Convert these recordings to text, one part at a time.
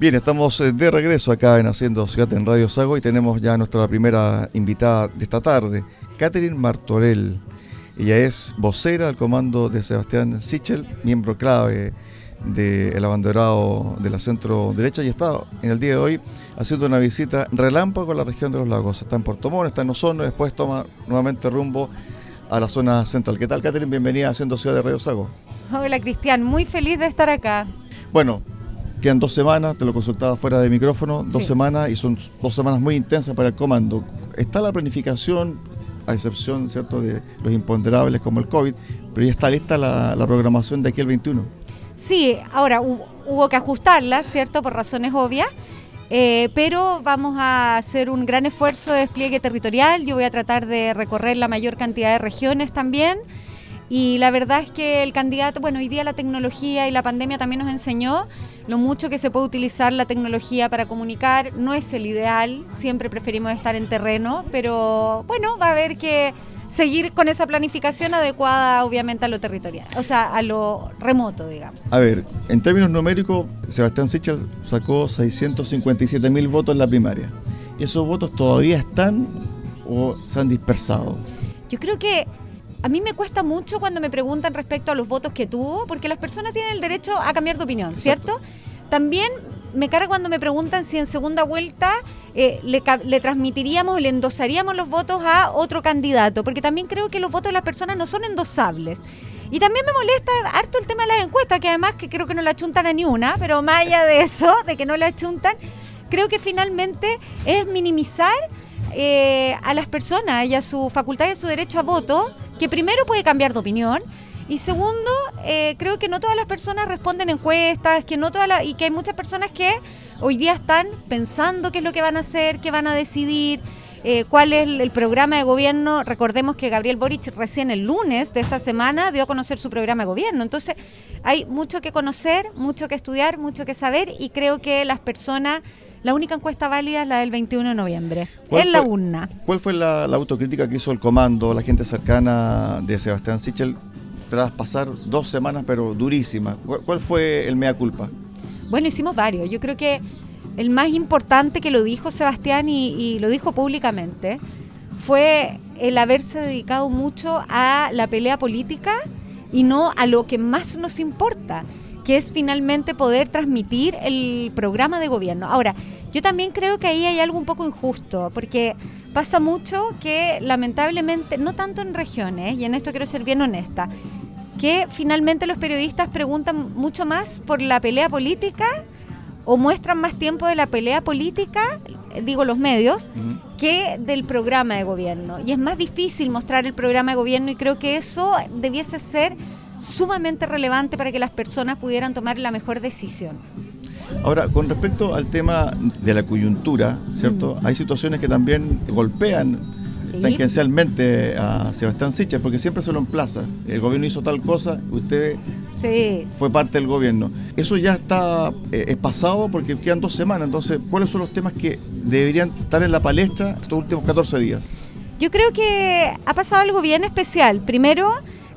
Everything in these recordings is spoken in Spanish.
Bien, estamos eh, de regreso acá en Haciendo Ciudad en Radio Sago y tenemos ya nuestra primera invitada de esta tarde, Catherine Martorell. Ella es vocera del comando de Sebastián Sichel, miembro clave del abanderado de la centro derecha y está en el día de hoy haciendo una visita relámpago a la región de los lagos. Está en Puerto Montt, está en Osorno, después toma nuevamente rumbo a la zona central. ¿Qué tal, Catherine? Bienvenida a Haciendo Ciudad de Radio Sago. Hola, Cristian. Muy feliz de estar acá. Bueno, Quedan dos semanas, te lo consultaba fuera de micrófono, dos semanas y son dos semanas muy intensas para el comando. ¿Está la planificación, a excepción cierto de los imponderables como el COVID, pero ya está lista la, programación de aquí al 21? Sí, ahora hubo, que ajustarla, ¿cierto? Por razones obvias. Eh, pero vamos a hacer un gran esfuerzo de despliegue territorial. Yo voy a tratar de recorrer la mayor cantidad de regiones también. Y la verdad es que el candidato, bueno, hoy día la tecnología y la pandemia también nos enseñó lo mucho que se puede utilizar la tecnología para comunicar. No es el ideal, siempre preferimos estar en terreno, pero bueno, va a haber que seguir con esa planificación adecuada obviamente a lo territorial, o sea, a lo remoto, digamos. A ver, en términos numéricos, Sebastián Sichel sacó 657 mil votos en la primaria. ¿Y esos votos todavía están o se han dispersado? Yo creo que a mí me cuesta mucho cuando me preguntan respecto a los votos que tuvo, porque las personas tienen el derecho a cambiar de opinión, ¿cierto? También me carga cuando me preguntan si en segunda vuelta eh, le, le, transmitiríamos, le endosaríamos los votos a otro candidato, porque también creo que los votos de las personas no son endosables. Y también me molesta harto el tema de las encuestas, que además que creo que no la chuntan a ni una, pero más allá de eso, de que no la chuntan, creo que finalmente es minimizar eh, a las personas y a su facultad y a su derecho a voto, que primero puede cambiar de opinión. Y segundo, eh, creo que no todas las personas responden encuestas, que no todas y que hay muchas personas que hoy día están pensando qué es lo que van a hacer, qué van a decidir, eh, cuál es el, programa de gobierno. Recordemos que Gabriel Boric recién el lunes de esta semana dio a conocer su programa de gobierno. Entonces, hay mucho que conocer, mucho que estudiar, mucho que saber y creo que las personas la única encuesta válida es la del 21 de noviembre, en la urna. ¿Cuál fue la, autocrítica que hizo el comando, la gente cercana de Sebastián Sichel, tras pasar dos semanas, pero durísimas? ¿Cuál, fue el mea culpa? Bueno, hicimos varios. Yo creo que el más importante que lo dijo Sebastián y, y lo dijo públicamente fue el haberse dedicado mucho a la pelea política y no a lo que más nos importa, que es finalmente poder transmitir el programa de gobierno. Ahora, yo también creo que ahí hay algo un poco injusto, porque pasa mucho que lamentablemente, no tanto en regiones, y en esto quiero ser bien honesta, que finalmente los periodistas preguntan mucho más por la pelea política o muestran más tiempo de la pelea política, digo los medios, que del programa de gobierno. Y es más difícil mostrar el programa de gobierno y creo que eso debiese ser sumamente relevante para que las personas pudieran tomar la mejor decisión. Ahora, con respecto al tema de la coyuntura, ¿cierto? Mm. Hay situaciones que también golpean tangencialmente a Sebastián Sichel, porque siempre se lo emplaza. El gobierno hizo tal cosa, usted fue parte del gobierno. Eso ya está eh, pasado porque quedan dos semanas. Entonces, ¿cuáles son los temas que deberían estar en la palestra estos últimos 14 días? Yo creo que ha pasado algo bien especial. Primero,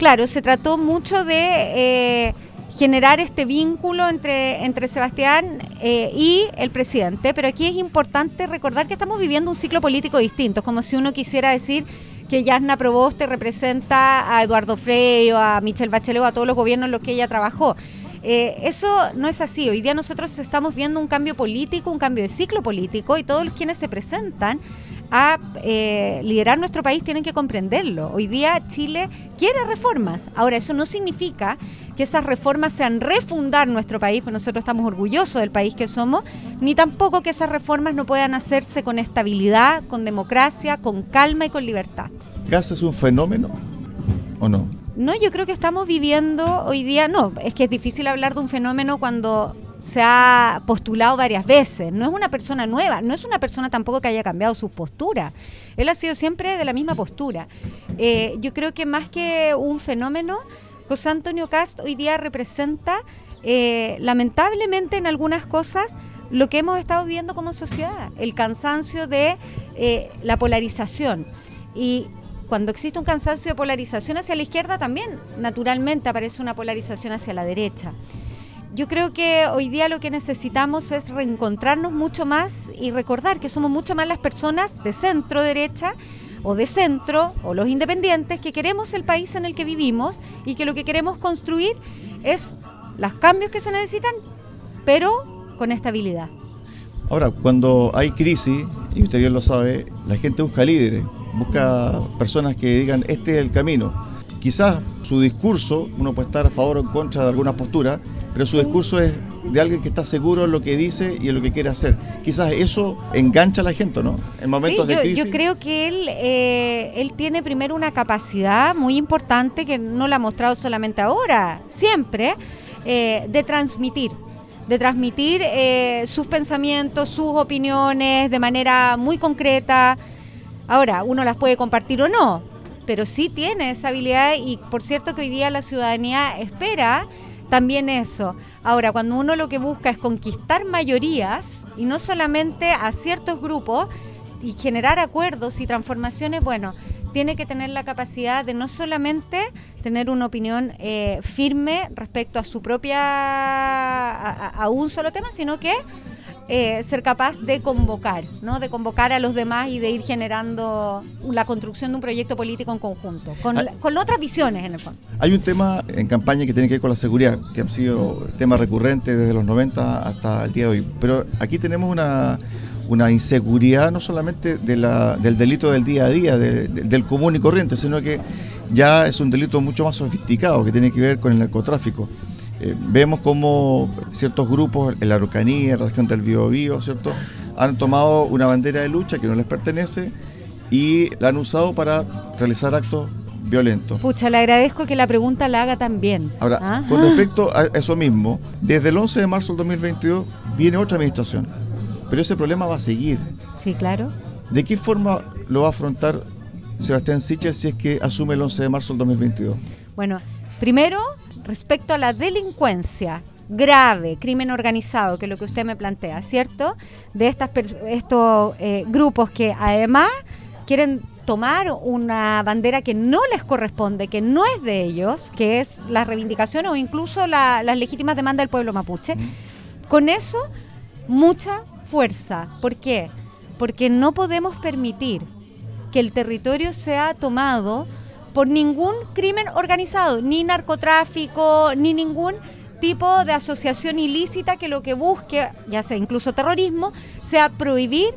claro, se trató mucho de eh, generar este vínculo entre, entre Sebastián eh, y el presidente, pero aquí es importante recordar que estamos viviendo un ciclo político distinto, como si uno quisiera decir que Yasna Proboste representa a Eduardo Frey o a Michelle Bachelet o a todos los gobiernos en los que ella trabajó. Eh, eso no es así. Hoy día nosotros estamos viendo un cambio político, un cambio de ciclo político y todos los quienes se presentan a eh, liderar nuestro país tienen que comprenderlo. Hoy día Chile quiere reformas. Ahora, eso no significa que esas reformas sean refundar nuestro país, porque nosotros estamos orgullosos del país que somos, ni tampoco que esas reformas no puedan hacerse con estabilidad, con democracia, con calma y con libertad. ¿Gas es un fenómeno o no? No, yo creo que estamos viviendo hoy día, no, es que es difícil hablar de un fenómeno cuando se ha postulado varias veces. No es una persona nueva, no es una persona tampoco que haya cambiado su postura. Él ha sido siempre de la misma postura. Eh, yo creo que más que un fenómeno, José Antonio Cast hoy día representa, eh, lamentablemente en algunas cosas, lo que hemos estado viendo como sociedad, el cansancio de eh, la polarización. Y cuando existe un cansancio de polarización hacia la izquierda, también naturalmente aparece una polarización hacia la derecha. Yo creo que hoy día lo que necesitamos es reencontrarnos mucho más y recordar que somos mucho más las personas de centro derecha o de centro o los independientes que queremos el país en el que vivimos y que lo que queremos construir es los cambios que se necesitan, pero con estabilidad. Ahora, cuando hay crisis, y usted bien lo sabe, la gente busca líderes, busca personas que digan, este es el camino. Quizás su discurso, uno puede estar a favor o en contra de alguna postura, pero su discurso es de alguien que está seguro en lo que dice y en lo que quiere hacer. Quizás eso engancha a la gente, ¿no? En momentos de crisis. Yo creo que él, eh, él tiene primero una capacidad muy importante que no la ha mostrado solamente ahora, siempre, eh, de transmitir de transmitir eh, sus pensamientos, sus opiniones de manera muy concreta. Ahora, uno las puede compartir o no, pero sí tiene esa habilidad y por cierto que hoy día la ciudadanía espera también eso. Ahora, cuando uno lo que busca es conquistar mayorías y no solamente a ciertos grupos y generar acuerdos y transformaciones, bueno, tiene que tener la capacidad de no solamente tener una opinión eh, firme respecto a su propia, a, un solo tema, sino que eh, ser capaz de convocar, ¿no? de convocar a los demás y de ir generando la construcción de un proyecto político en conjunto, con, con otras visiones en el fondo. Hay un tema en campaña que tiene que ver con la seguridad, que ha sido tema recurrente desde los 90 hasta el día de hoy, pero aquí tenemos una una inseguridad no solamente de la, del delito del día a día, del común y corriente, sino que ya es un delito mucho más sofisticado que tiene que ver con el narcotráfico. Eh, vemos como ciertos grupos en la Araucanía, en la región del Biobío, ¿cierto? han tomado una bandera de lucha que no les pertenece y la han usado para realizar actos violentos. Pucha, le agradezco que la pregunta la haga también. Ahora, ¿Ah? con respecto a eso mismo, desde el 11 de marzo del 2022 viene otra administración pero ese problema va a seguir. Sí, claro. ¿De qué forma lo va a afrontar Sebastián Sichel si es que asume el 11 de marzo del 2022? Bueno, primero, respecto a la delincuencia grave, crimen organizado, que es lo que usted me plantea, ¿cierto? De estas estos eh, grupos que además quieren tomar una bandera que no les corresponde, que no es de ellos, que es la reivindicación o incluso las legítimas demandas del pueblo mapuche. Con eso, mucha fuerza. ¿Por qué? Porque no podemos permitir que el territorio sea tomado por ningún crimen organizado, ni narcotráfico, ni ningún tipo de asociación ilícita que lo que busque, ya sea incluso terrorismo, sea prohibir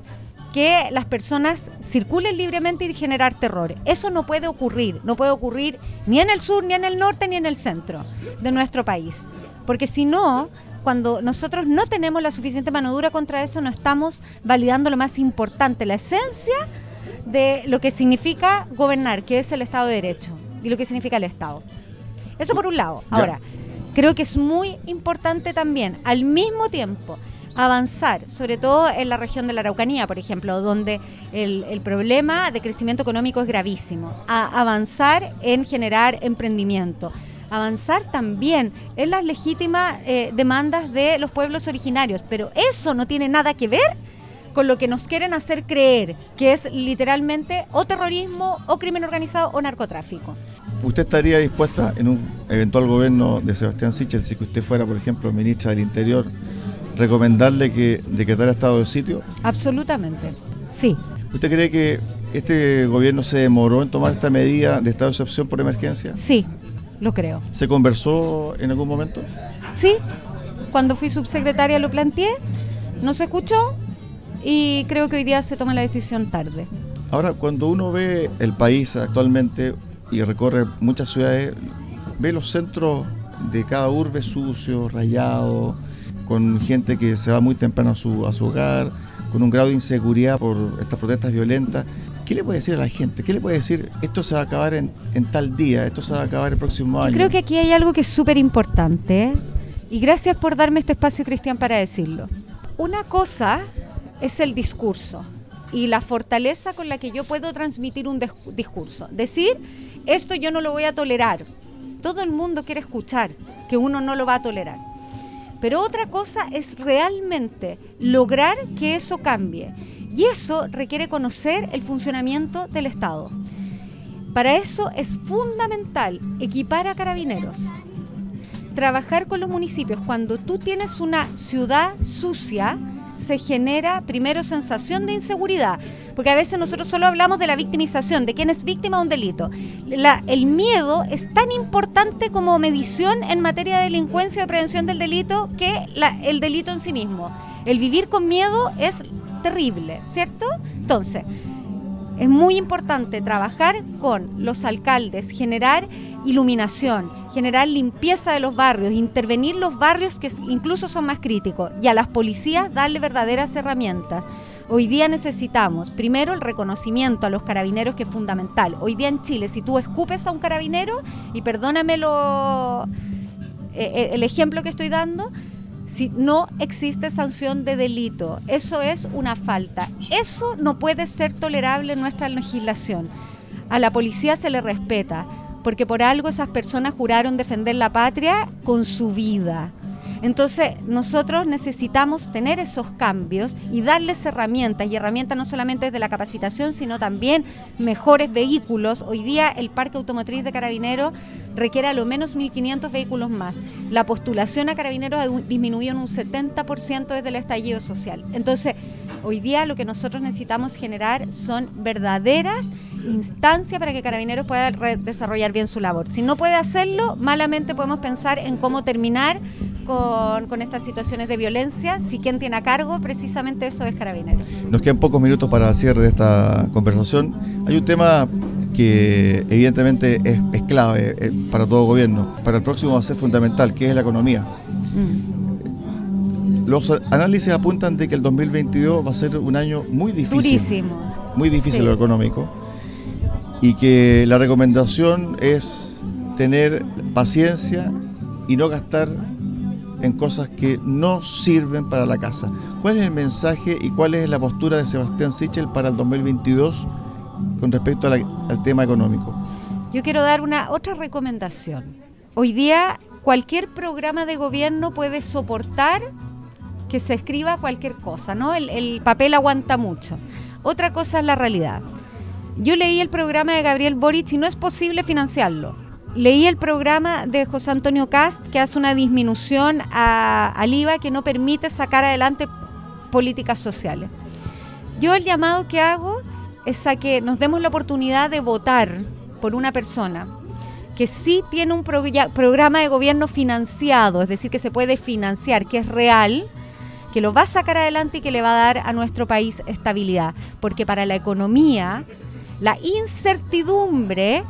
que las personas circulen libremente y generar terror. Eso no puede ocurrir, no puede ocurrir ni en el sur, ni en el norte, ni en el centro de nuestro país. Porque si no, cuando nosotros no tenemos la suficiente mano dura contra eso, no estamos validando lo más importante, la esencia de lo que significa gobernar, que es el Estado de Derecho y lo que significa el Estado. Eso por un lado. Ahora, creo que es muy importante también, al mismo tiempo, avanzar, sobre todo en la región de la Araucanía, por ejemplo, donde el, el problema de crecimiento económico es gravísimo, a avanzar en generar emprendimiento avanzar también en las legítimas eh, demandas de los pueblos originarios, pero eso no tiene nada que ver con lo que nos quieren hacer creer, que es literalmente o terrorismo, o crimen organizado, o narcotráfico. ¿Usted estaría dispuesta en un eventual gobierno de Sebastián Sichel, si que usted fuera, por ejemplo, ministra del Interior, recomendarle que decretara estado de sitio? Absolutamente, sí. ¿Usted cree que este gobierno se demoró en tomar esta medida de estado de excepción por emergencia? Sí, lo creo. ¿Se conversó en algún momento? Sí, cuando fui subsecretaria lo planteé, no se escuchó y creo que hoy día se toma la decisión tarde. Ahora, cuando uno ve el país actualmente y recorre muchas ciudades, ve los centros de cada urbe sucios, rayados, con gente que se va muy temprano a su, a su hogar, con un grado de inseguridad por estas protestas violentas. ¿Qué le puede decir a la gente? ¿Qué le puede decir? Esto se va a acabar en, tal día, esto se va a acabar el próximo año. Yo creo que aquí hay algo que es súper importante y gracias por darme este espacio, Cristian, para decirlo. Una cosa es el discurso y la fortaleza con la que yo puedo transmitir un discurso. Decir, esto yo no lo voy a tolerar. Todo el mundo quiere escuchar que uno no lo va a tolerar. Pero otra cosa es realmente lograr que eso cambie. Y eso requiere conocer el funcionamiento del Estado. Para eso es fundamental equipar a carabineros. trabajar con los municipios. Cuando tú tienes una ciudad sucia, se genera primero sensación de inseguridad, porque a veces nosotros solo hablamos de la victimización, de quién es víctima de un delito. el miedo es tan importante como medición en materia de delincuencia o prevención del delito que el delito en sí mismo. El vivir con miedo es terrible, ¿cierto? Entonces, es muy importante trabajar con los alcaldes, generar iluminación, generar limpieza de los barrios, intervenir los barrios que incluso son más críticos y a las policías darle verdaderas herramientas. Hoy día necesitamos, primero, el reconocimiento a los carabineros, que es fundamental. Hoy día en Chile, si tú escupes a un carabinero, y perdóname lo, eh, eh, el ejemplo que estoy dando, si no existe sanción de delito. Eso es una falta. Eso no puede ser tolerable en nuestra legislación. A la policía se le respeta, porque por algo esas personas juraron defender la patria con su vida. Entonces, nosotros necesitamos tener esos cambios y darles herramientas, y herramientas no solamente desde la capacitación, sino también mejores vehículos. Hoy día el parque automotriz de carabineros requiere a lo menos 1.500 vehículos más. La postulación a carabineros ha disminuido en un 70% desde el estallido social. Entonces, hoy día lo que nosotros necesitamos generar son verdaderas instancias para que Carabineros pueda desarrollar bien su labor. Si no puede hacerlo, malamente podemos pensar en cómo terminar con, estas situaciones de violencia, si quien tiene a cargo precisamente eso es Carabineros. Nos quedan pocos minutos para el cierre de esta conversación. Hay un tema que evidentemente es, clave eh, para todo gobierno, para el próximo va a ser fundamental, que es la economía. Mm. Los análisis apuntan de que el 2022 va a ser un año muy difícil. Durísimo. Muy difícil lo económico. Y que la recomendación es tener paciencia y no gastar en cosas que no sirven para la casa. ¿Cuál es el mensaje y cuál es la postura de Sebastián Sichel para el 2022 con respecto al tema económico? Yo quiero dar una otra recomendación. Hoy día cualquier programa de gobierno puede soportar que se escriba cualquier cosa, ¿no? El, el papel aguanta mucho. Otra cosa es la realidad. Yo leí el programa de Gabriel Boric y no es posible financiarlo leí el programa de José Antonio Cast que hace una disminución al IVA que no permite sacar adelante políticas sociales. Yo el llamado que hago es a que nos demos la oportunidad de votar por una persona que sí tiene un programa de gobierno financiado, es decir, que se puede financiar, que es real, que lo va a sacar adelante y que le va a dar a nuestro país estabilidad. Porque para la economía, la incertidumbre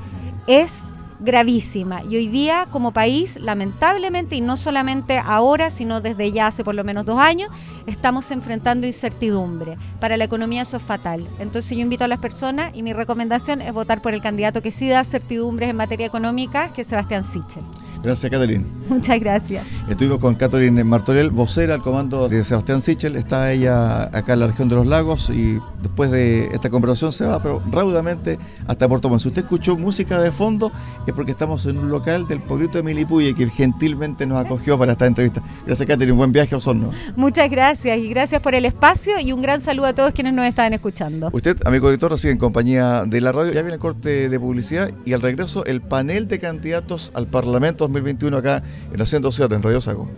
es gravísima. Y hoy día, como país, lamentablemente, y no solamente ahora, sino desde ya hace por lo menos dos años, estamos enfrentando incertidumbre. Para la economía eso es fatal. Entonces yo invito a las personas y mi recomendación es votar por el candidato que sí da certidumbres en materia económica, que es Sebastián Sichel. Gracias, Catherine. Muchas gracias. Estuvimos con Catherine Martorell, vocera al comando de Sebastián Sichel. Está ella acá en la región de los lagos y después de esta conversación se va, pero raudamente hasta Puerto Montt. Si usted escuchó música de fondo, es porque estamos en un local del pueblito de Milipuye que gentilmente nos acogió para esta entrevista. Gracias, Catherine. Buen viaje a Osorno. Muchas gracias y gracias por el espacio y un gran saludo a todos quienes nos estaban escuchando. Usted, amigo editor, sigue en compañía de la radio. Ya viene el corte de publicidad y al regreso el panel de candidatos al Parlamento 2021 acá en Haciendo Ciudad, en Radio Sago.